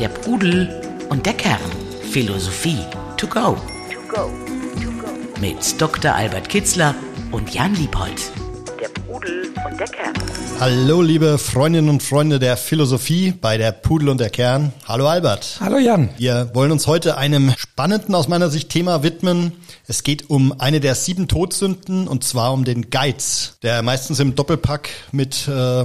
Der Pudel und der Kern. Philosophie to go. Mit Dr. Albert Kitzler und Jan Liebold. Der Pudel und der Kern. Hallo, liebe Freundinnen und Freunde der Philosophie bei der Pudel und der Kern. Hallo Albert. Hallo Jan. Wir wollen uns heute einem spannenden aus meiner Sicht Thema widmen. Es geht um eine der sieben Todsünden und zwar um den Geiz, der meistens im Doppelpack mit äh,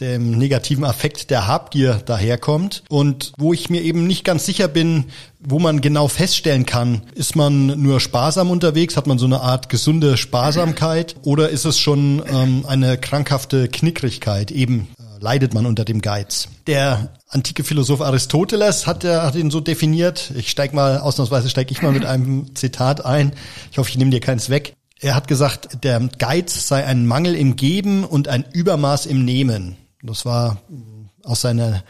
dem negativen Affekt der Habgier daherkommt und wo ich mir eben nicht ganz sicher bin, wo man genau feststellen kann, ist man nur sparsam unterwegs, hat man so eine Art gesunde Sparsamkeit oder ist es schon ähm, eine krankhafte Knickrigkeit, eben äh, leidet man unter dem Geiz. Der antike Philosoph Aristoteles hat, er, hat ihn so definiert. Ich steig mal, ausnahmsweise steige ich mal mit einem Zitat ein. Ich hoffe, ich nehme dir keins weg. Er hat gesagt, der Geiz sei ein Mangel im Geben und ein Übermaß im Nehmen. Das war aus seiner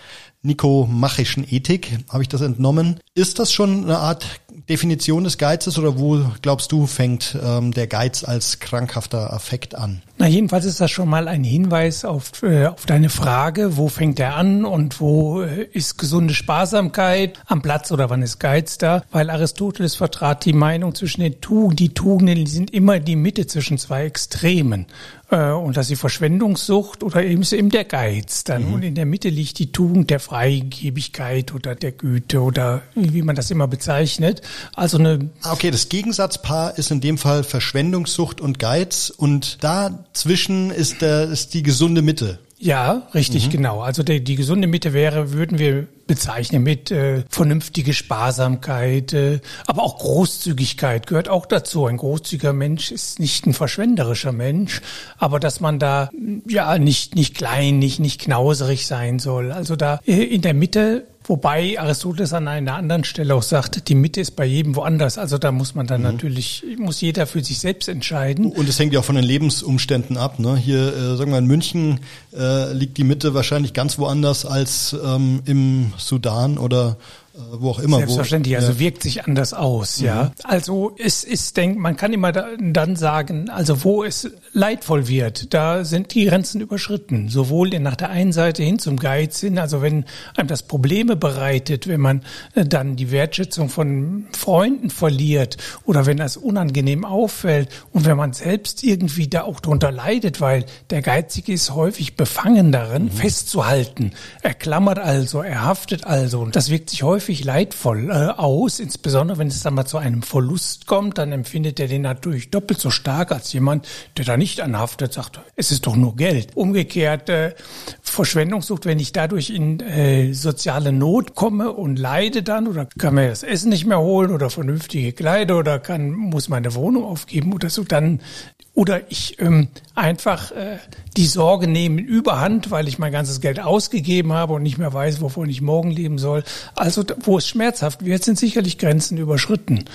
nikomachischen Ethik, habe ich das entnommen. Ist das schon eine Art Definition des Geizes oder wo glaubst du fängt ähm, der Geiz als krankhafter Affekt an? Na, jedenfalls ist das schon mal ein Hinweis auf, äh, auf deine Frage, wo fängt er an und wo äh, ist gesunde Sparsamkeit am Platz oder wann ist Geiz da? Weil Aristoteles vertrat die Meinung zwischen den Tugenden, die Tugenden sind immer die Mitte zwischen zwei Extremen. Äh, und dass die Verschwendungssucht oder eben, eben der Geiz dann. Mhm. Und in der Mitte liegt die Tugend der Freigebigkeit oder der Güte oder wie man das immer bezeichnet. Also eine. Ah, okay, das Gegensatzpaar ist in dem Fall Verschwendungssucht und Geiz und dazwischen ist der, ist die gesunde Mitte. Ja, richtig, mhm. genau. Also die, die gesunde Mitte wäre, würden wir bezeichnen mit äh, vernünftige Sparsamkeit, äh, aber auch Großzügigkeit gehört auch dazu. Ein großzügiger Mensch ist nicht ein verschwenderischer Mensch, aber dass man da ja nicht nicht klein, nicht nicht knauserig sein soll. Also da äh, in der Mitte Wobei Aristoteles an einer anderen Stelle auch sagt, die Mitte ist bei jedem woanders. Also da muss man dann mhm. natürlich, muss jeder für sich selbst entscheiden. Und es hängt ja auch von den Lebensumständen ab. Ne? Hier, äh, sagen wir in München, äh, liegt die Mitte wahrscheinlich ganz woanders als ähm, im Sudan oder wo auch immer. Selbstverständlich, wo, also ja. wirkt sich anders aus, mhm. ja. Also es ist, denk, man kann immer da, dann sagen, also wo es leidvoll wird, da sind die Grenzen überschritten. Sowohl nach der einen Seite hin zum Geiz hin, also wenn einem das Probleme bereitet, wenn man äh, dann die Wertschätzung von Freunden verliert oder wenn das unangenehm auffällt und wenn man selbst irgendwie da auch drunter leidet, weil der Geizige ist häufig befangen darin, mhm. festzuhalten. Er klammert also, er haftet also und das wirkt sich häufig häufig leidvoll äh, aus, insbesondere wenn es dann mal zu einem Verlust kommt, dann empfindet er den natürlich doppelt so stark als jemand, der da nicht anhaftet, sagt, es ist doch nur Geld. Umgekehrt äh, Verschwendungssucht, wenn ich dadurch in äh, soziale Not komme und leide dann oder kann mir das Essen nicht mehr holen oder vernünftige Kleider oder kann muss meine Wohnung aufgeben oder so, dann oder ich ähm, einfach äh, die Sorge nehmen überhand, weil ich mein ganzes Geld ausgegeben habe und nicht mehr weiß, wovon ich morgen leben soll. Also wo es schmerzhaft wird, sind sicherlich Grenzen überschritten.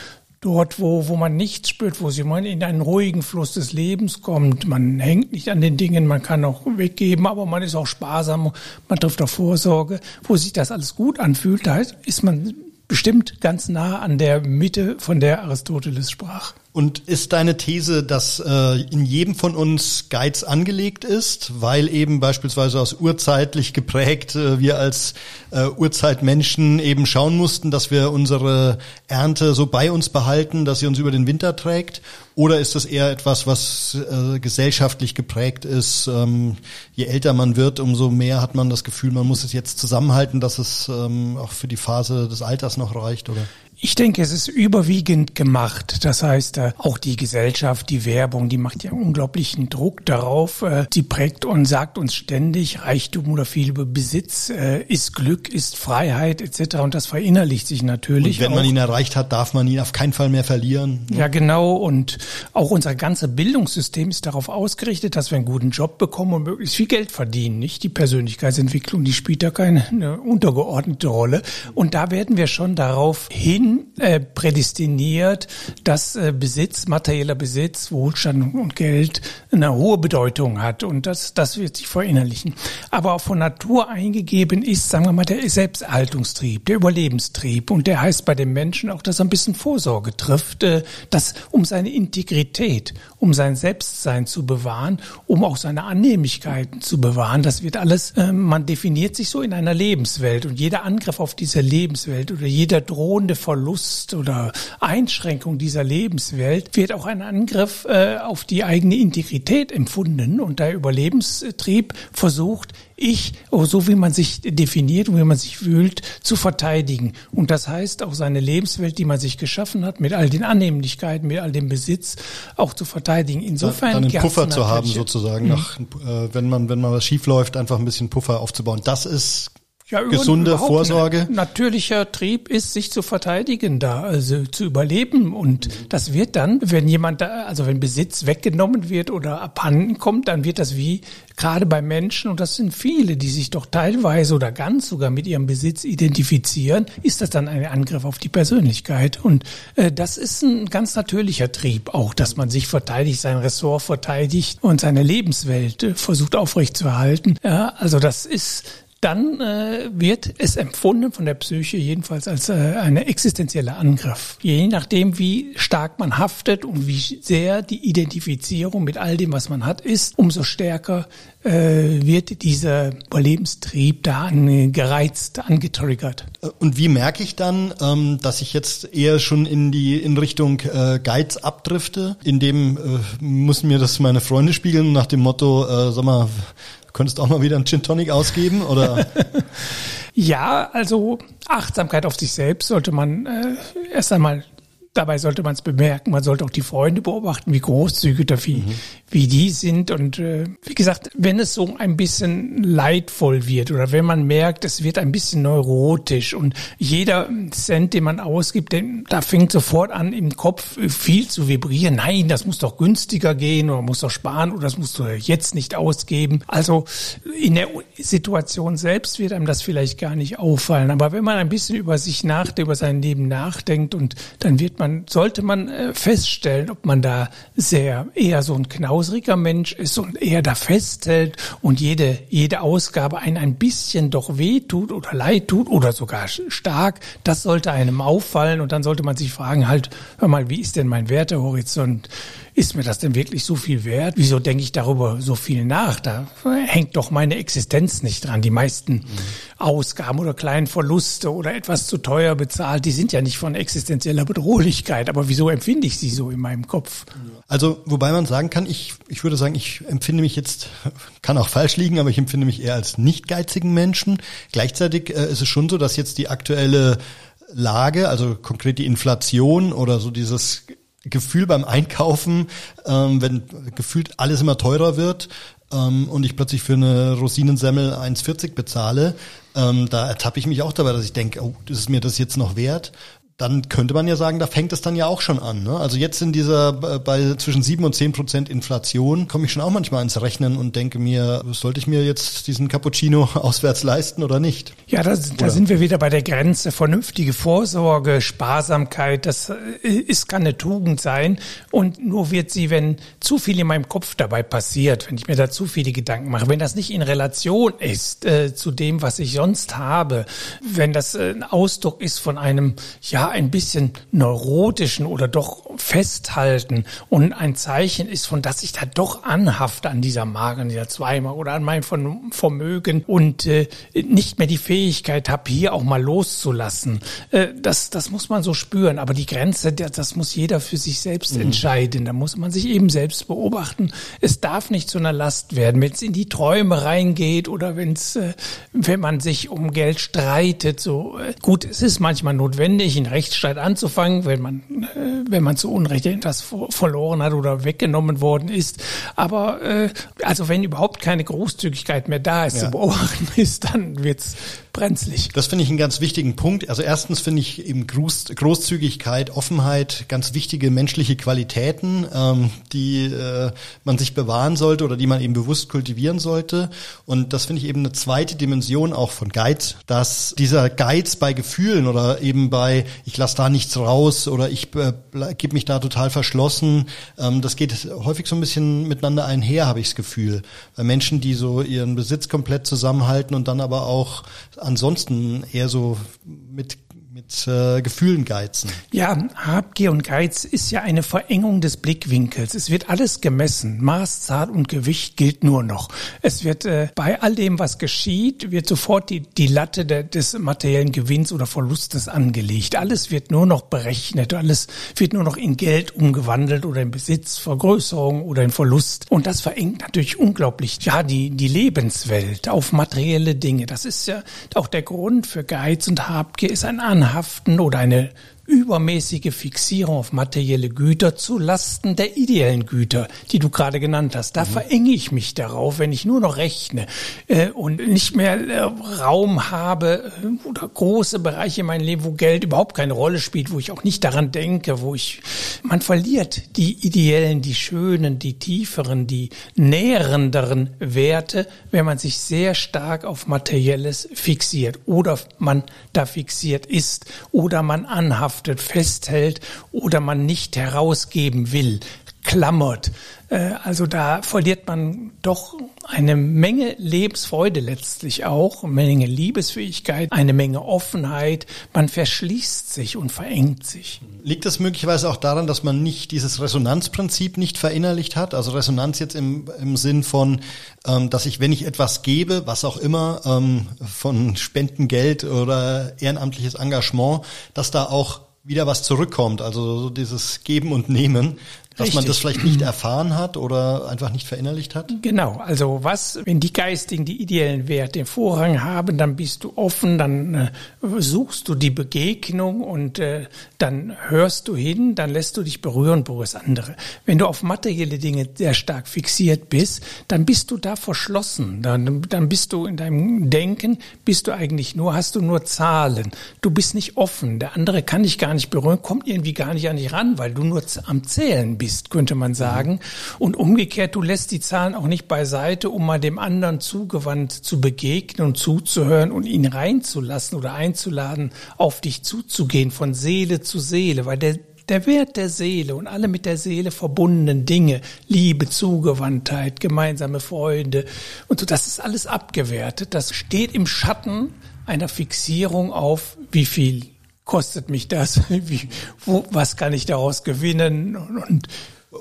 Dort, wo, wo man nichts spürt, wo sie man in einen ruhigen Fluss des Lebens kommt. Man hängt nicht an den Dingen, man kann auch weggeben, aber man ist auch sparsam, man trifft auf Vorsorge. Wo sich das alles gut anfühlt, da ist man bestimmt ganz nah an der Mitte, von der Aristoteles sprach. Und ist deine These, dass äh, in jedem von uns Geiz angelegt ist, weil eben beispielsweise aus urzeitlich geprägt äh, wir als äh, Urzeitmenschen eben schauen mussten, dass wir unsere Ernte so bei uns behalten, dass sie uns über den Winter trägt? Oder ist das eher etwas, was äh, gesellschaftlich geprägt ist? Ähm, je älter man wird, umso mehr hat man das Gefühl, man muss es jetzt zusammenhalten, dass es ähm, auch für die Phase des Alters noch reicht, oder? Ich denke, es ist überwiegend gemacht. Das heißt, äh, auch die Gesellschaft, die Werbung, die macht ja unglaublichen Druck darauf. Äh, die prägt und sagt uns ständig, Reichtum oder viel Besitz äh, ist Glück, ist Freiheit etc. Und das verinnerlicht sich natürlich. Und wenn man ihn erreicht hat, darf man ihn auf keinen Fall mehr verlieren. Ja, genau. Und auch unser ganzes Bildungssystem ist darauf ausgerichtet, dass wir einen guten Job bekommen und möglichst viel Geld verdienen. Nicht die Persönlichkeitsentwicklung, die spielt da keine untergeordnete Rolle. Und da werden wir schon darauf hin äh, prädestiniert, dass äh, Besitz, materieller Besitz, Wohlstand und Geld eine hohe Bedeutung hat und das, das wird sich verinnerlichen. Aber auch von Natur eingegeben ist, sagen wir mal, der Selbsterhaltungstrieb, der Überlebenstrieb und der heißt bei den Menschen auch, dass er ein bisschen Vorsorge trifft, äh, dass um seine Integrität, um sein Selbstsein zu bewahren, um auch seine Annehmlichkeiten zu bewahren, das wird alles, äh, man definiert sich so in einer Lebenswelt und jeder Angriff auf diese Lebenswelt oder jeder drohende Verlust oder Einschränkung dieser Lebenswelt wird auch ein Angriff äh, auf die eigene Integrität empfunden und der Überlebenstrieb versucht, ich, oh, so wie man sich definiert und wie man sich fühlt, zu verteidigen. Und das heißt auch seine Lebenswelt, die man sich geschaffen hat, mit all den Annehmlichkeiten, mit all dem Besitz, auch zu verteidigen. Insofern dann einen Puffer zu haben sozusagen, mhm. nach, äh, wenn man wenn man was schief läuft, einfach ein bisschen Puffer aufzubauen. Das ist ja, gesunde Vorsorge. Natürlicher Trieb ist, sich zu verteidigen da, also zu überleben. Und mhm. das wird dann, wenn jemand da, also wenn Besitz weggenommen wird oder abhanden kommt, dann wird das wie gerade bei Menschen, und das sind viele, die sich doch teilweise oder ganz sogar mit ihrem Besitz identifizieren, ist das dann ein Angriff auf die Persönlichkeit. Und äh, das ist ein ganz natürlicher Trieb auch, dass man sich verteidigt, sein Ressort verteidigt und seine Lebenswelt äh, versucht aufrechtzuerhalten. Ja, also das ist dann äh, wird es empfunden von der Psyche jedenfalls als äh, eine existenzielle Angriff. Je nachdem, wie stark man haftet und wie sehr die Identifizierung mit all dem, was man hat, ist, umso stärker äh, wird dieser Überlebenstrieb da gereizt, angetriggert. Und wie merke ich dann, ähm, dass ich jetzt eher schon in die in Richtung äh, Geiz abdrifte? In dem äh, müssen mir das meine Freunde spiegeln nach dem Motto, äh, sag mal, Könntest auch mal wieder einen Gin Tonic ausgeben oder? ja, also Achtsamkeit auf sich selbst sollte man äh, erst einmal dabei sollte man es bemerken. Man sollte auch die Freunde beobachten, wie großzügig oder wie, mhm. wie die sind. Und äh, wie gesagt, wenn es so ein bisschen leidvoll wird oder wenn man merkt, es wird ein bisschen neurotisch und jeder Cent, den man ausgibt, den, da fängt sofort an, im Kopf viel zu vibrieren. Nein, das muss doch günstiger gehen oder muss doch sparen oder das musst du jetzt nicht ausgeben. Also in der Situation selbst wird einem das vielleicht gar nicht auffallen. Aber wenn man ein bisschen über sich nachdenkt, über sein Leben nachdenkt und dann wird man, sollte man äh, feststellen, ob man da sehr eher so ein knausriger Mensch ist und eher da festhält und jede, jede Ausgabe einen ein bisschen doch wehtut oder leid tut oder sogar stark. Das sollte einem auffallen und dann sollte man sich fragen, halt, hör mal, wie ist denn mein Wertehorizont? Ist mir das denn wirklich so viel wert? Wieso denke ich darüber so viel nach? Da hängt doch meine Existenz nicht dran. Die meisten mhm. Ausgaben oder kleinen Verluste oder etwas zu teuer bezahlt, die sind ja nicht von existenzieller Bedrohlichkeit. Aber wieso empfinde ich sie so in meinem Kopf? Also, wobei man sagen kann, ich, ich würde sagen, ich empfinde mich jetzt, kann auch falsch liegen, aber ich empfinde mich eher als nicht geizigen Menschen. Gleichzeitig äh, ist es schon so, dass jetzt die aktuelle Lage, also konkret die Inflation oder so dieses Gefühl beim Einkaufen, ähm, wenn gefühlt alles immer teurer wird ähm, und ich plötzlich für eine Rosinensemmel 1,40 bezahle, ähm, da ertappe ich mich auch dabei, dass ich denke, oh, ist mir das jetzt noch wert? Dann könnte man ja sagen, da fängt es dann ja auch schon an. Ne? Also jetzt in dieser bei zwischen sieben und zehn Prozent Inflation komme ich schon auch manchmal ins Rechnen und denke mir, sollte ich mir jetzt diesen Cappuccino auswärts leisten oder nicht? Ja, das, da sind wir wieder bei der Grenze. Vernünftige Vorsorge, Sparsamkeit, das äh, ist kann eine Tugend sein und nur wird sie, wenn zu viel in meinem Kopf dabei passiert, wenn ich mir da zu viele Gedanken mache, wenn das nicht in Relation ist äh, zu dem, was ich sonst habe, wenn das äh, ein Ausdruck ist von einem ja ein bisschen neurotischen oder doch festhalten und ein Zeichen ist, von dass ich da doch anhafte an dieser Marke, an dieser Zweimal oder an meinem Vermögen und äh, nicht mehr die Fähigkeit habe, hier auch mal loszulassen. Äh, das, das muss man so spüren. Aber die Grenze, das muss jeder für sich selbst mhm. entscheiden. Da muss man sich eben selbst beobachten. Es darf nicht zu einer Last werden, wenn es in die Träume reingeht oder wenn es, äh, wenn man sich um Geld streitet. So äh, gut, es ist manchmal notwendig, in Rechtsstreit anzufangen, wenn man, äh, wenn man zu Unrecht etwas verloren hat oder weggenommen worden ist. Aber äh, also wenn überhaupt keine Großzügigkeit mehr da ist, ja. zu beobachten ist, dann wird's brenzlig. Das finde ich einen ganz wichtigen Punkt. Also erstens finde ich eben Groß, Großzügigkeit, Offenheit ganz wichtige menschliche Qualitäten, ähm, die äh, man sich bewahren sollte oder die man eben bewusst kultivieren sollte. Und das finde ich eben eine zweite Dimension auch von Geiz, dass dieser Geiz bei Gefühlen oder eben bei ich lasse da nichts raus oder ich äh, gebe mich da total verschlossen, ähm, das geht häufig so ein bisschen miteinander einher, habe ich das Gefühl. Weil Menschen, die so ihren Besitz komplett zusammenhalten und dann aber auch ansonsten eher so mit mit äh, Gefühlen geizen. Ja, Habgier und Geiz ist ja eine Verengung des Blickwinkels. Es wird alles gemessen. Maß, Zahl und Gewicht gilt nur noch. Es wird äh, bei all dem, was geschieht, wird sofort die, die Latte der, des materiellen Gewinns oder Verlustes angelegt. Alles wird nur noch berechnet. Alles wird nur noch in Geld umgewandelt oder in Besitz, Vergrößerung oder in Verlust. Und das verengt natürlich unglaublich, ja, die, die Lebenswelt auf materielle Dinge. Das ist ja auch der Grund für Geiz und Habgier ist ein An anhaften oder eine übermäßige Fixierung auf materielle Güter zu Lasten der ideellen Güter, die du gerade genannt hast. Da mhm. verenge ich mich darauf, wenn ich nur noch rechne äh, und nicht mehr äh, Raum habe äh, oder große Bereiche in meinem Leben, wo Geld überhaupt keine Rolle spielt, wo ich auch nicht daran denke, wo ich man verliert die ideellen, die schönen, die tieferen, die nährenderen Werte, wenn man sich sehr stark auf materielles fixiert oder man da fixiert ist oder man anhaftet verhaftet, festhält oder man nicht herausgeben will, klammert. Äh, also da verliert man doch eine Menge Lebensfreude letztlich auch, eine Menge Liebesfähigkeit, eine Menge Offenheit. Man verschließt sich und verengt sich. Liegt das möglicherweise auch daran, dass man nicht dieses Resonanzprinzip nicht verinnerlicht hat? Also Resonanz jetzt im, im Sinn von, ähm, dass ich, wenn ich etwas gebe, was auch immer, ähm, von Spendengeld oder ehrenamtliches Engagement, dass da auch wieder was zurückkommt. Also so dieses Geben und Nehmen. Dass Richtig. man das vielleicht nicht erfahren hat oder einfach nicht verinnerlicht hat? Genau, also was, wenn die geistigen, die ideellen Werte den Vorrang haben, dann bist du offen, dann äh, suchst du die Begegnung und äh, dann hörst du hin, dann lässt du dich berühren, berührst andere. Wenn du auf materielle Dinge sehr stark fixiert bist, dann bist du da verschlossen. Dann, dann bist du in deinem Denken, bist du eigentlich nur, hast du nur Zahlen. Du bist nicht offen. Der andere kann dich gar nicht berühren, kommt irgendwie gar nicht an dich ran, weil du nur am Zählen bist, könnte man sagen. Und umgekehrt, du lässt die Zahlen auch nicht beiseite, um mal dem anderen zugewandt zu begegnen und zuzuhören und ihn reinzulassen oder einzuladen, auf dich zuzugehen, von Seele zu Seele, weil der der Wert der Seele und alle mit der Seele verbundenen Dinge, Liebe, Zugewandtheit, gemeinsame Freunde und so, das ist alles abgewertet. Das steht im Schatten einer Fixierung auf, wie viel kostet mich das? Wie, wo, was kann ich daraus gewinnen? Und,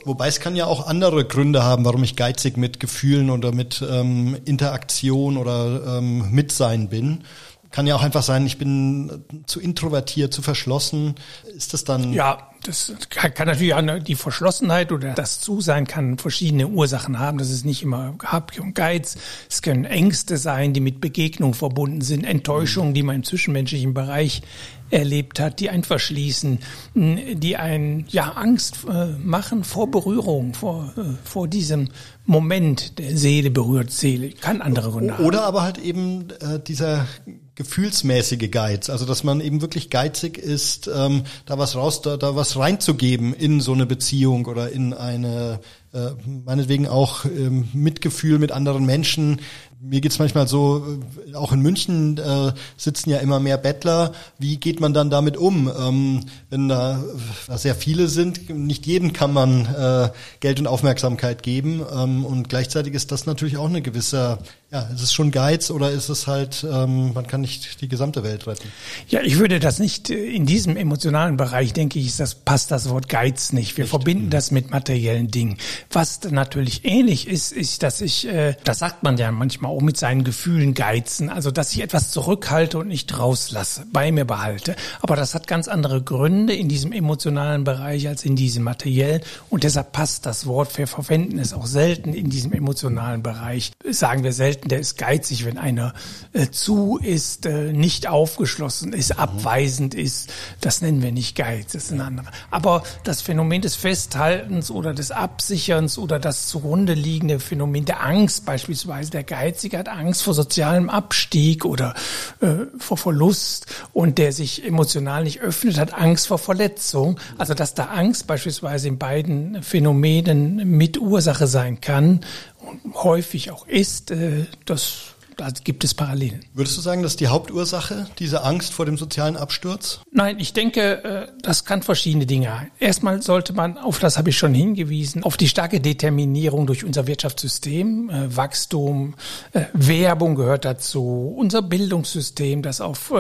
Wobei es kann ja auch andere Gründe haben, warum ich geizig mit Gefühlen oder mit ähm, Interaktion oder ähm, Mitsein bin. Kann ja auch einfach sein, ich bin zu introvertiert, zu verschlossen. Ist das dann? Ja, das kann natürlich auch die Verschlossenheit oder das Zusein kann verschiedene Ursachen haben. Das ist nicht immer Habgier und Geiz. Es können Ängste sein, die mit Begegnung verbunden sind, Enttäuschungen, die man im zwischenmenschlichen Bereich erlebt hat, die einen verschließen, die einen ja Angst äh, machen vor Berührung, vor, äh, vor diesem Moment der Seele berührt Seele. Kann andere Gründe haben. Oder aber halt eben äh, dieser gefühlsmäßige Geiz, also dass man eben wirklich geizig ist, ähm, da was raus, da, da was reinzugeben in so eine Beziehung oder in eine äh, meinetwegen auch ähm, Mitgefühl mit anderen Menschen, mir geht's manchmal so, äh, auch in München äh, sitzen ja immer mehr Bettler. Wie geht man dann damit um, ähm, wenn da, da sehr viele sind? Nicht jedem kann man äh, Geld und Aufmerksamkeit geben. Ähm, und gleichzeitig ist das natürlich auch eine gewisse, ja, ist es schon Geiz oder ist es halt, ähm, man kann nicht die gesamte Welt retten? Ja, ich würde das nicht äh, in diesem emotionalen Bereich, denke ich, das passt das Wort Geiz nicht. Wir nicht. verbinden mhm. das mit materiellen Dingen. Was natürlich ähnlich ist, ist, dass ich, äh, das sagt man ja manchmal auch mit seinen Gefühlen geizen, also dass ich etwas zurückhalte und nicht rauslasse, bei mir behalte. Aber das hat ganz andere Gründe in diesem emotionalen Bereich als in diesem materiellen und deshalb passt das Wort, wir verwenden es auch selten in diesem emotionalen Bereich. Sagen wir selten, der ist geizig, wenn einer äh, zu ist, äh, nicht aufgeschlossen ist, mhm. abweisend ist. Das nennen wir nicht Geiz, das ist ein anderer. Aber das Phänomen des Festhaltens oder des Absicherns oder das zugrunde liegende Phänomen der Angst beispielsweise, der Geiz, Ehrgeizige hat Angst vor sozialem Abstieg oder äh, vor Verlust und der sich emotional nicht öffnet, hat Angst vor Verletzung. Also dass da Angst beispielsweise in beiden Phänomenen mit Ursache sein kann und häufig auch ist, äh, das da gibt es Parallelen. Würdest du sagen, das ist die Hauptursache, diese Angst vor dem sozialen Absturz? Nein, ich denke, äh, das kann verschiedene Dinge. Erstmal sollte man, auf das habe ich schon hingewiesen, auf die starke Determinierung durch unser Wirtschaftssystem, äh, Wachstum, äh, Werbung gehört dazu, unser Bildungssystem, das auf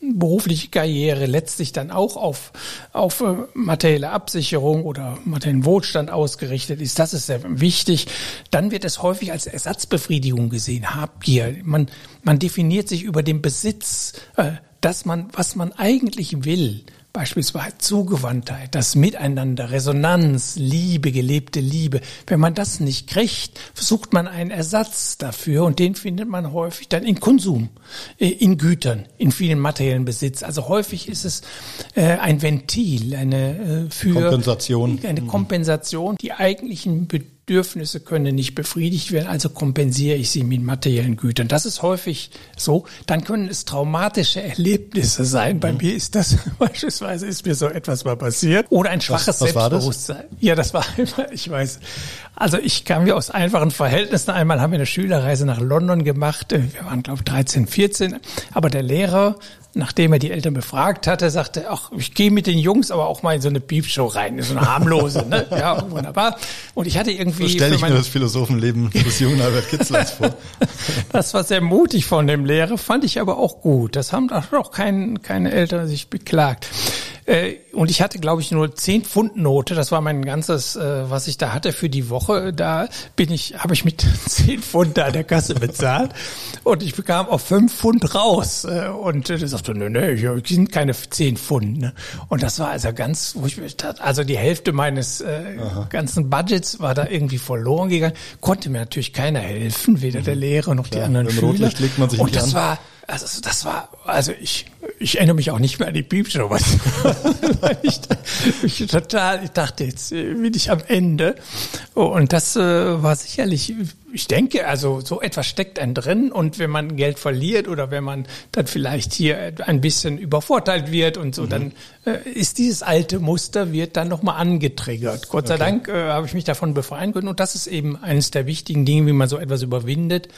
berufliche Karriere letztlich dann auch auf, auf materielle Absicherung oder materiellen Wohlstand ausgerichtet ist. Das ist sehr wichtig. Dann wird es häufig als Ersatzbefriedigung gesehen. Habgier, man, man definiert sich über den Besitz, äh, dass man, was man eigentlich will. Beispielsweise Zugewandtheit, das Miteinander, Resonanz, Liebe, gelebte Liebe. Wenn man das nicht kriegt, sucht man einen Ersatz dafür und den findet man häufig dann in Konsum, äh, in Gütern, in vielen materiellen Besitz. Also häufig ist es äh, ein Ventil, eine äh, für Kompensation. eine Kompensation, die eigentlichen Bedürfnisse Bedürfnisse können nicht befriedigt werden, also kompensiere ich sie mit materiellen Gütern. Das ist häufig so. Dann können es traumatische Erlebnisse sein. Bei mhm. mir ist das beispielsweise ist mir so etwas mal passiert. Oder ein schwaches was, was Selbstbewusstsein. Ja, das war immer, ich weiß. Also ich kam ja aus einfachen Verhältnissen. Einmal haben wir eine Schülerreise nach London gemacht. Wir waren, glaube ich, 13, 14. Aber der Lehrer nachdem er die Eltern befragt hatte, sagte, ach, ich gehe mit den Jungs aber auch mal in so eine Piepshow rein, so eine harmlose, ne? Ja, wunderbar. Und ich hatte irgendwie. So stelle ich mir das Philosophenleben des jungen Albert Kitzlers vor. das war sehr mutig von dem Lehrer, fand ich aber auch gut. Das haben auch kein, keine Eltern sich beklagt. Äh, und ich hatte, glaube ich, nur 10 Pfund Note. Das war mein ganzes, äh, was ich da hatte für die Woche. Da bin ich, habe ich mit 10 Pfund da an der Kasse bezahlt. Und ich bekam auf 5 Pfund raus. Äh, und äh, sagte, nö, nö, hier sind keine 10 Pfund. Ne? Und das war also ganz, wo ich also die Hälfte meines äh, ganzen Budgets war da irgendwie verloren gegangen. Konnte mir natürlich keiner helfen, weder der mhm. Lehrer noch die anderen Schüler. Und das an. war also das war, also ich, ich erinnere mich auch nicht mehr an die Piepshow, was ich, ich total, ich dachte, jetzt bin ich am Ende. Und das äh, war sicherlich ich denke, also so etwas steckt ein drin und wenn man Geld verliert oder wenn man dann vielleicht hier ein bisschen übervorteilt wird und so, mhm. dann äh, ist dieses alte Muster wird dann nochmal angetriggert. Gott sei okay. Dank äh, habe ich mich davon befreien können und das ist eben eines der wichtigen Dinge, wie man so etwas überwindet,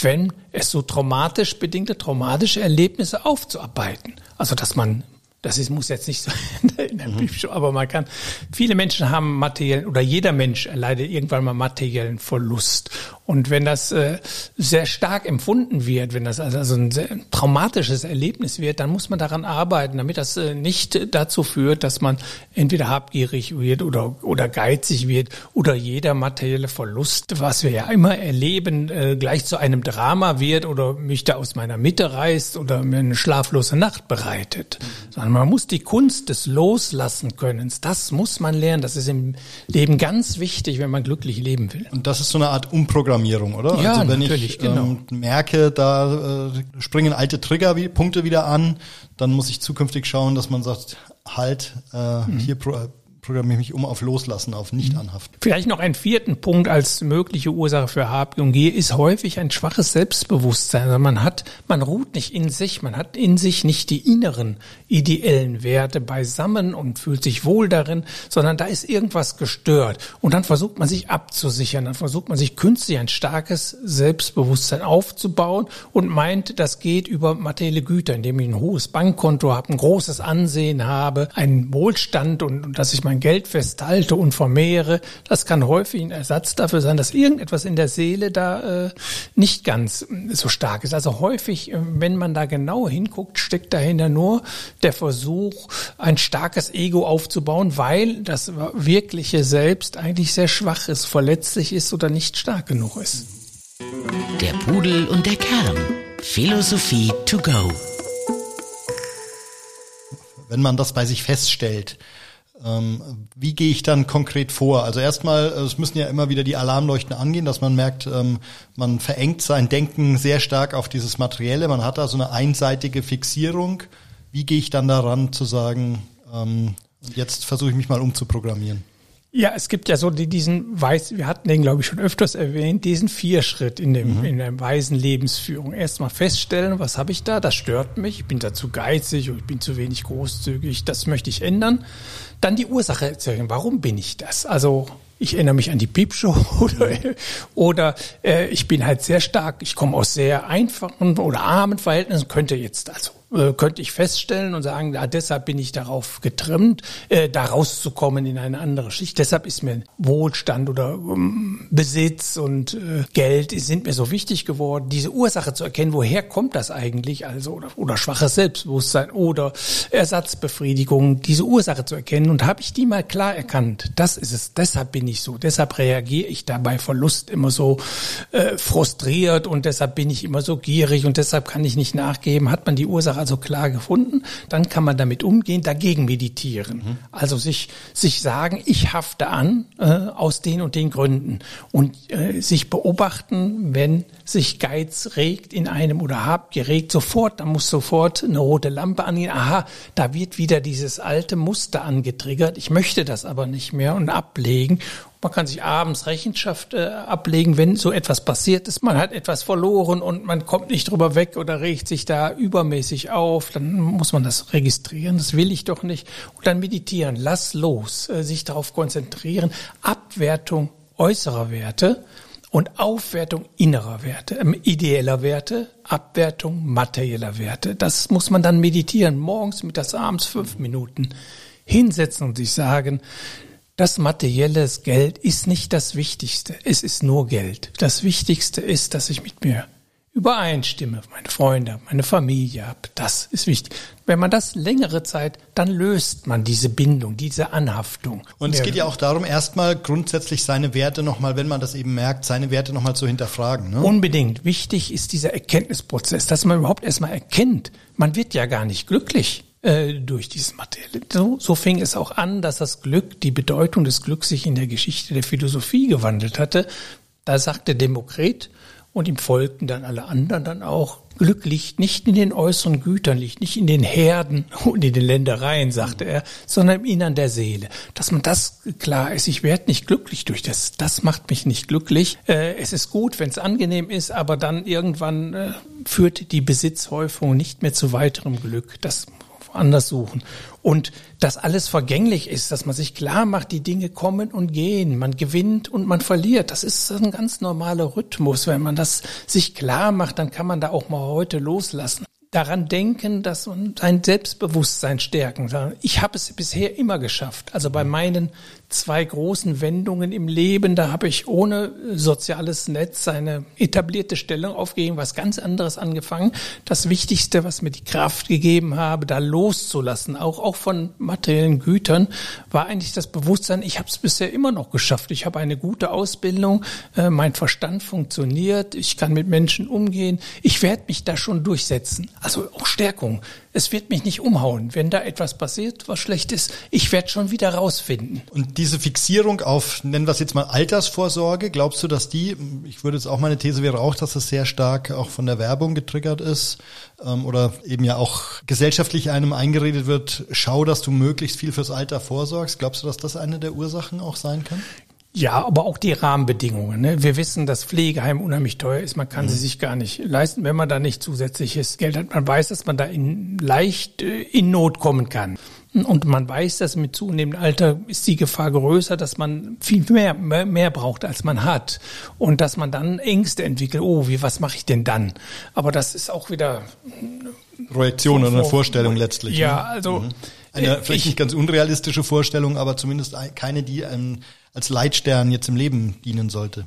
wenn es so traumatisch bedingte, traumatische Erlebnisse aufzuarbeiten. Also dass man das ist, muss jetzt nicht so in der mhm. Show, aber man kann, viele Menschen haben materiellen, oder jeder Mensch erleidet irgendwann mal materiellen Verlust. Und wenn das äh, sehr stark empfunden wird, wenn das also, also ein sehr traumatisches Erlebnis wird, dann muss man daran arbeiten, damit das äh, nicht dazu führt, dass man entweder habgierig wird oder, oder geizig wird oder jeder materielle Verlust, was wir ja immer erleben, äh, gleich zu einem Drama wird oder mich da aus meiner Mitte reißt oder mir eine schlaflose Nacht bereitet. Sondern man muss die Kunst des Loslassen Könnens, das muss man lernen. Das ist im Leben ganz wichtig, wenn man glücklich leben will. Und das ist so eine Art Umprogrammierung Umprogrammierung, oder? Ja, also wenn ich genau. ähm, merke, da äh, springen alte Triggerpunkte wieder an, dann muss ich zukünftig schauen, dass man sagt, halt, äh, mhm. hier pro, programmiere mich um auf Loslassen, auf Nicht-Anhaften. Vielleicht noch einen vierten Punkt als mögliche Ursache für Gier ist häufig ein schwaches Selbstbewusstsein. Also man hat, man ruht nicht in sich, man hat in sich nicht die inneren ideellen Werte beisammen und fühlt sich wohl darin, sondern da ist irgendwas gestört. Und dann versucht man sich abzusichern, dann versucht man sich künstlich ein starkes Selbstbewusstsein aufzubauen und meint, das geht über materielle Güter, indem ich ein hohes Bankkonto habe, ein großes Ansehen habe, einen Wohlstand und, und dass ich mein mein Geld festhalte und vermehre, das kann häufig ein Ersatz dafür sein, dass irgendetwas in der Seele da äh, nicht ganz äh, so stark ist. Also häufig, äh, wenn man da genau hinguckt, steckt dahinter nur der Versuch, ein starkes Ego aufzubauen, weil das wirkliche Selbst eigentlich sehr schwach ist, verletzlich ist oder nicht stark genug ist. Der Pudel und der Kern. Philosophie to go. Wenn man das bei sich feststellt, ähm, wie gehe ich dann konkret vor? Also erstmal, äh, es müssen ja immer wieder die Alarmleuchten angehen, dass man merkt, ähm, man verengt sein Denken sehr stark auf dieses Materielle. Man hat da so eine einseitige Fixierung. Wie gehe ich dann daran zu sagen, ähm, jetzt versuche ich mich mal umzuprogrammieren? Ja, es gibt ja so die, diesen Weiß, wir hatten den, glaube ich, schon öfters erwähnt, diesen Vierschritt in dem, mhm. in der weisen Lebensführung. Erstmal feststellen, was habe ich da, das stört mich, ich bin da zu geizig und ich bin zu wenig großzügig, das möchte ich ändern. Dann die Ursache erzählen, warum bin ich das? Also ich erinnere mich an die Piepshow oder, oder äh, ich bin halt sehr stark, ich komme aus sehr einfachen oder armen Verhältnissen, könnte jetzt also äh, könnte ich feststellen und sagen, ja, deshalb bin ich darauf getrimmt, äh, da rauszukommen in eine andere Schicht. Deshalb ist mir Wohlstand oder um, Besitz und äh, Geld sind mir so wichtig geworden, diese Ursache zu erkennen, woher kommt das eigentlich, also oder, oder schwaches Selbstbewusstsein oder Ersatzbefriedigung, diese Ursache zu erkennen und habe ich die mal klar erkannt, das ist es, deshalb bin ich so, deshalb reagiere ich da bei Verlust immer so äh, frustriert und deshalb bin ich immer so gierig und deshalb kann ich nicht nachgeben, hat man die Ursache also klar gefunden, dann kann man damit umgehen, dagegen meditieren. Mhm. Also sich, sich sagen, ich hafte an äh, aus den und den Gründen und äh, sich beobachten, wenn sich Geiz regt in einem oder Habgier regt, sofort, da muss sofort eine rote Lampe angehen. Aha, da wird wieder dieses alte Muster angetriggert. Ich möchte das aber nicht mehr und ablegen man kann sich abends Rechenschaft äh, ablegen, wenn so etwas passiert ist. Man hat etwas verloren und man kommt nicht drüber weg oder regt sich da übermäßig auf. Dann muss man das registrieren. Das will ich doch nicht. Und dann meditieren. Lass los. Äh, sich darauf konzentrieren. Abwertung äußerer Werte und Aufwertung innerer Werte, äh, ideeller Werte, Abwertung materieller Werte. Das muss man dann meditieren. Morgens, mittags, abends fünf Minuten hinsetzen und sich sagen, das materielle Geld ist nicht das Wichtigste. Es ist nur Geld. Das Wichtigste ist, dass ich mit mir übereinstimme, meine Freunde, meine Familie habe. Das ist wichtig. Wenn man das längere Zeit, dann löst man diese Bindung, diese Anhaftung. Und es geht ja auch darum, erstmal grundsätzlich seine Werte nochmal, wenn man das eben merkt, seine Werte nochmal zu hinterfragen. Ne? Unbedingt. Wichtig ist dieser Erkenntnisprozess, dass man überhaupt erstmal erkennt, man wird ja gar nicht glücklich äh, durch dieses Materielle. So, so fing es auch an, dass das Glück, die Bedeutung des Glücks sich in der Geschichte der Philosophie gewandelt hatte. Da sagte Demokrit und ihm folgten dann alle anderen dann auch, Glück liegt nicht in den äußeren Gütern, liegt nicht in den Herden und in den Ländereien, sagte er, sondern im Innern der Seele. Dass man das klar ist, ich werde nicht glücklich durch das, das macht mich nicht glücklich. Äh, es ist gut, wenn es angenehm ist, aber dann irgendwann äh, führt die Besitzhäufung nicht mehr zu weiterem Glück. Das woanders suchen. Und dass alles vergänglich ist, dass man sich klar macht, die Dinge kommen und gehen, man gewinnt und man verliert. Das ist ein ganz normaler Rhythmus. Wenn man das sich klar macht, dann kann man da auch mal heute loslassen daran denken, dass man sein Selbstbewusstsein stärken. Ich habe es bisher immer geschafft. Also bei meinen zwei großen Wendungen im Leben. Da habe ich ohne soziales Netz eine etablierte Stellung aufgegeben, was ganz anderes angefangen. Das Wichtigste, was mir die Kraft gegeben habe, da loszulassen, auch, auch von materiellen Gütern, war eigentlich das Bewusstsein, ich habe es bisher immer noch geschafft. Ich habe eine gute Ausbildung, äh, mein Verstand funktioniert, ich kann mit Menschen umgehen, ich werde mich da schon durchsetzen. Also auch Stärkung es wird mich nicht umhauen. Wenn da etwas passiert, was schlecht ist, ich werde schon wieder rausfinden. Und diese Fixierung auf, nennen wir es jetzt mal Altersvorsorge, glaubst du, dass die, ich würde jetzt auch meine These wäre auch, dass das sehr stark auch von der Werbung getriggert ist ähm, oder eben ja auch gesellschaftlich einem eingeredet wird, schau, dass du möglichst viel fürs Alter vorsorgst. Glaubst du, dass das eine der Ursachen auch sein kann? Ja, aber auch die Rahmenbedingungen. Ne? Wir wissen, dass Pflegeheim unheimlich teuer ist. Man kann mhm. sie sich gar nicht leisten, wenn man da nicht zusätzliches Geld hat. Man weiß, dass man da in, leicht äh, in Not kommen kann. Und man weiß, dass mit zunehmendem Alter ist die Gefahr größer, dass man viel mehr, mehr, mehr braucht, als man hat. Und dass man dann Ängste entwickelt. Oh, wie, was mache ich denn dann? Aber das ist auch wieder Projektion oder eine Vorstellung letztlich. Ja, ne? also. Mhm. Eine vielleicht ich, nicht ganz unrealistische Vorstellung, aber zumindest keine, die einem als Leitstern jetzt im Leben dienen sollte.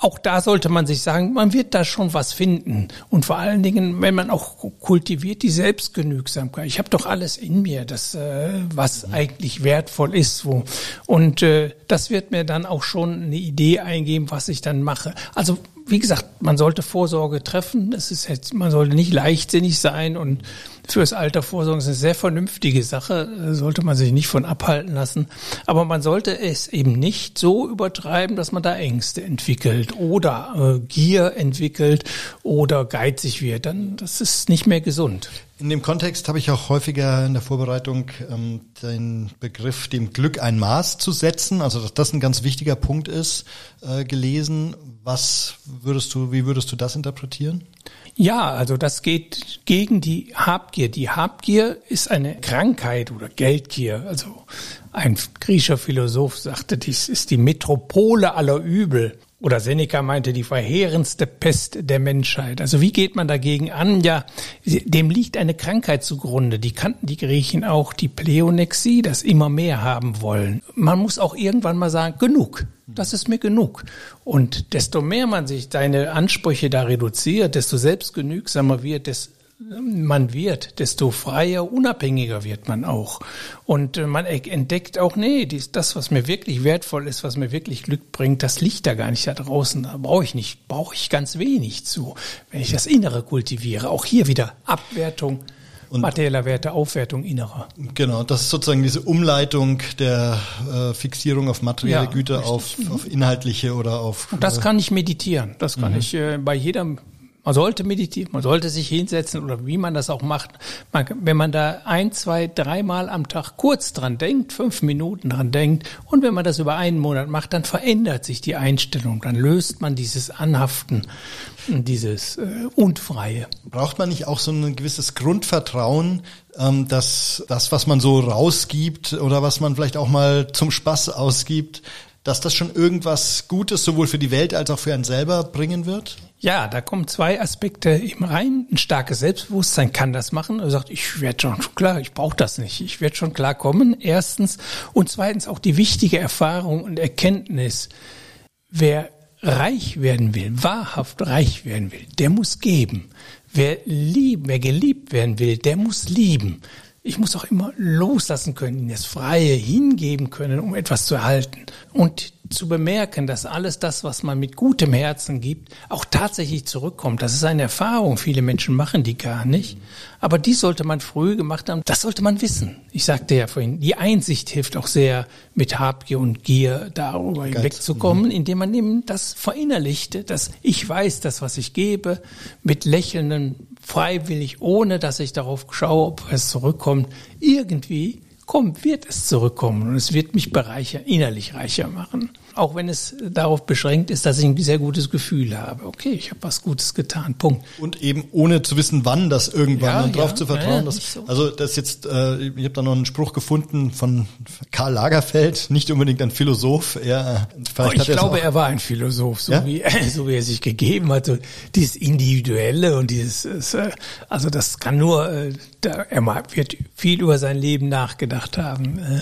Auch da sollte man sich sagen, man wird da schon was finden. Und vor allen Dingen, wenn man auch kultiviert die Selbstgenügsamkeit. Ich habe doch alles in mir, das äh, was mhm. eigentlich wertvoll ist. Wo. Und äh, das wird mir dann auch schon eine Idee eingeben, was ich dann mache. Also wie gesagt, man sollte Vorsorge treffen. Es ist jetzt, man sollte nicht leichtsinnig sein und fürs Alter vorsorgen ist eine sehr vernünftige Sache, sollte man sich nicht von abhalten lassen. Aber man sollte es eben nicht so übertreiben, dass man da Ängste entwickelt oder äh, Gier entwickelt oder geizig wird. Dann das ist nicht mehr gesund. In dem Kontext habe ich auch häufiger in der Vorbereitung ähm, den Begriff dem Glück ein Maß zu setzen, also dass das ein ganz wichtiger Punkt ist, äh, gelesen. Was würdest du, wie würdest du das interpretieren? Ja, also das geht gegen die Habgier. Die Habgier ist eine Krankheit oder Geldgier. Also ein griechischer Philosoph sagte, dies ist die Metropole aller Übel. Oder Seneca meinte die verheerendste Pest der Menschheit. Also wie geht man dagegen an? Ja, dem liegt eine Krankheit zugrunde. Die kannten die Griechen auch, die Pleonexie, das immer mehr haben wollen. Man muss auch irgendwann mal sagen, genug. Das ist mir genug. Und desto mehr man sich seine Ansprüche da reduziert, desto selbstgenügsamer wird, desto man wird, desto freier, unabhängiger wird man auch. Und äh, man entdeckt auch, nee, dies, das, was mir wirklich wertvoll ist, was mir wirklich Glück bringt, das liegt da gar nicht da draußen. Da brauche ich nicht, brauche ich ganz wenig zu, wenn ich das Innere kultiviere. Auch hier wieder Abwertung. Und materieller Werte, Aufwertung innerer. Genau, das ist sozusagen diese Umleitung der äh, Fixierung auf materielle ja, Güter, auf, auf inhaltliche oder auf. Und das kann ich meditieren. Das kann mhm. ich äh, bei jedem man sollte meditieren, man sollte sich hinsetzen oder wie man das auch macht. Man, wenn man da ein, zwei, dreimal am Tag kurz dran denkt, fünf Minuten dran denkt und wenn man das über einen Monat macht, dann verändert sich die Einstellung, dann löst man dieses Anhaften, dieses äh, Unfreie. Braucht man nicht auch so ein gewisses Grundvertrauen, ähm, dass das, was man so rausgibt oder was man vielleicht auch mal zum Spaß ausgibt, dass das schon irgendwas Gutes sowohl für die Welt als auch für einen selber bringen wird? Ja, da kommen zwei Aspekte eben rein. Ein starkes Selbstbewusstsein kann das machen. Er sagt, ich werde schon klar, ich brauche das nicht. Ich werde schon klar kommen, erstens. Und zweitens auch die wichtige Erfahrung und Erkenntnis. Wer reich werden will, wahrhaft reich werden will, der muss geben. Wer lieb, wer geliebt werden will, der muss lieben. Ich muss auch immer loslassen können, das Freie hingeben können, um etwas zu erhalten. Und zu bemerken, dass alles das, was man mit gutem Herzen gibt, auch tatsächlich zurückkommt. Das ist eine Erfahrung. Viele Menschen machen die gar nicht. Aber die sollte man früh gemacht haben. Das sollte man wissen. Ich sagte ja vorhin, die Einsicht hilft auch sehr, mit Habgier und Gier darüber Geiz. hinwegzukommen, mhm. indem man eben das verinnerlichte, dass ich weiß, das, was ich gebe, mit lächelnden, freiwillig, ohne dass ich darauf schaue, ob es zurückkommt, irgendwie kommt, wird es zurückkommen und es wird mich bereichern, innerlich reicher machen auch wenn es darauf beschränkt ist, dass ich ein sehr gutes Gefühl habe. Okay, ich habe was Gutes getan. Punkt. Und eben ohne zu wissen, wann das irgendwann ja, und drauf ja, zu vertrauen. Ja, dass, so. Also das jetzt, äh, ich habe da noch einen Spruch gefunden von Karl Lagerfeld, nicht unbedingt ein Philosoph. Er, oh, ich glaube, er war ein Philosoph, so wie so wie er sich gegeben hat. Dieses Individuelle und dieses, äh, also das kann nur, äh, er wird viel über sein Leben nachgedacht haben, äh,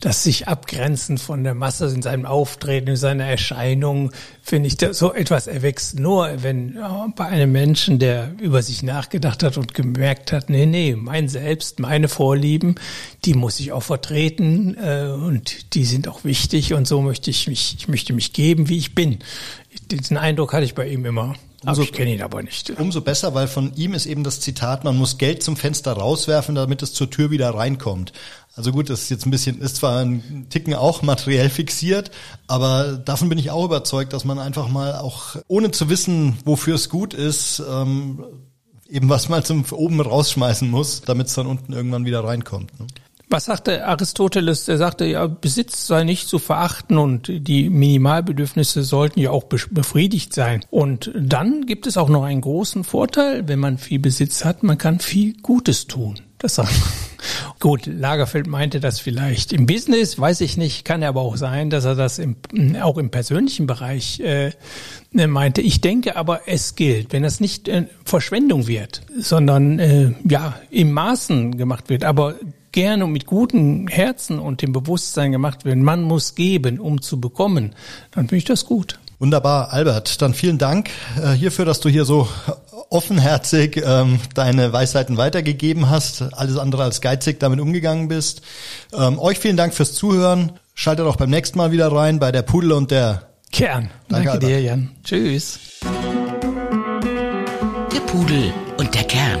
das sich abgrenzen von der Masse in seinem Auftreten Auftreten, seine Erscheinung, finde ich, so etwas erwächst nur, wenn bei einem Menschen, der über sich nachgedacht hat und gemerkt hat, nee, nee, mein Selbst, meine Vorlieben, die muss ich auch vertreten äh, und die sind auch wichtig und so möchte ich mich, ich möchte mich geben, wie ich bin. Diesen Eindruck hatte ich bei ihm immer. Umso, ich kenne ihn aber nicht. Umso besser, weil von ihm ist eben das Zitat, man muss Geld zum Fenster rauswerfen, damit es zur Tür wieder reinkommt. Also gut, das ist jetzt ein bisschen, ist zwar ein Ticken auch materiell fixiert, aber davon bin ich auch überzeugt, dass man einfach mal auch, ohne zu wissen, wofür es gut ist, ähm, eben was mal zum oben rausschmeißen muss, damit es dann unten irgendwann wieder reinkommt. Ne? Was sagte Aristoteles? Er sagte ja, Besitz sei nicht zu verachten und die Minimalbedürfnisse sollten ja auch befriedigt sein. Und dann gibt es auch noch einen großen Vorteil, wenn man viel Besitz hat, man kann viel Gutes tun. Das sagen. Gut, Lagerfeld meinte das vielleicht im Business, weiß ich nicht, kann aber auch sein, dass er das im, auch im persönlichen Bereich äh, meinte. Ich denke aber, es gilt, wenn das nicht äh, Verschwendung wird, sondern äh, ja im Maßen gemacht wird, aber gerne und mit gutem Herzen und dem Bewusstsein gemacht wird, man muss geben, um zu bekommen, dann finde ich das gut. Wunderbar, Albert. Dann vielen Dank äh, hierfür, dass du hier so offenherzig ähm, deine Weisheiten weitergegeben hast, alles andere als geizig damit umgegangen bist. Ähm, euch vielen Dank fürs Zuhören. Schaltet auch beim nächsten Mal wieder rein bei der Pudel und der Kern. Danke, Danke dir, Jan. Tschüss. Der Pudel und der Kern.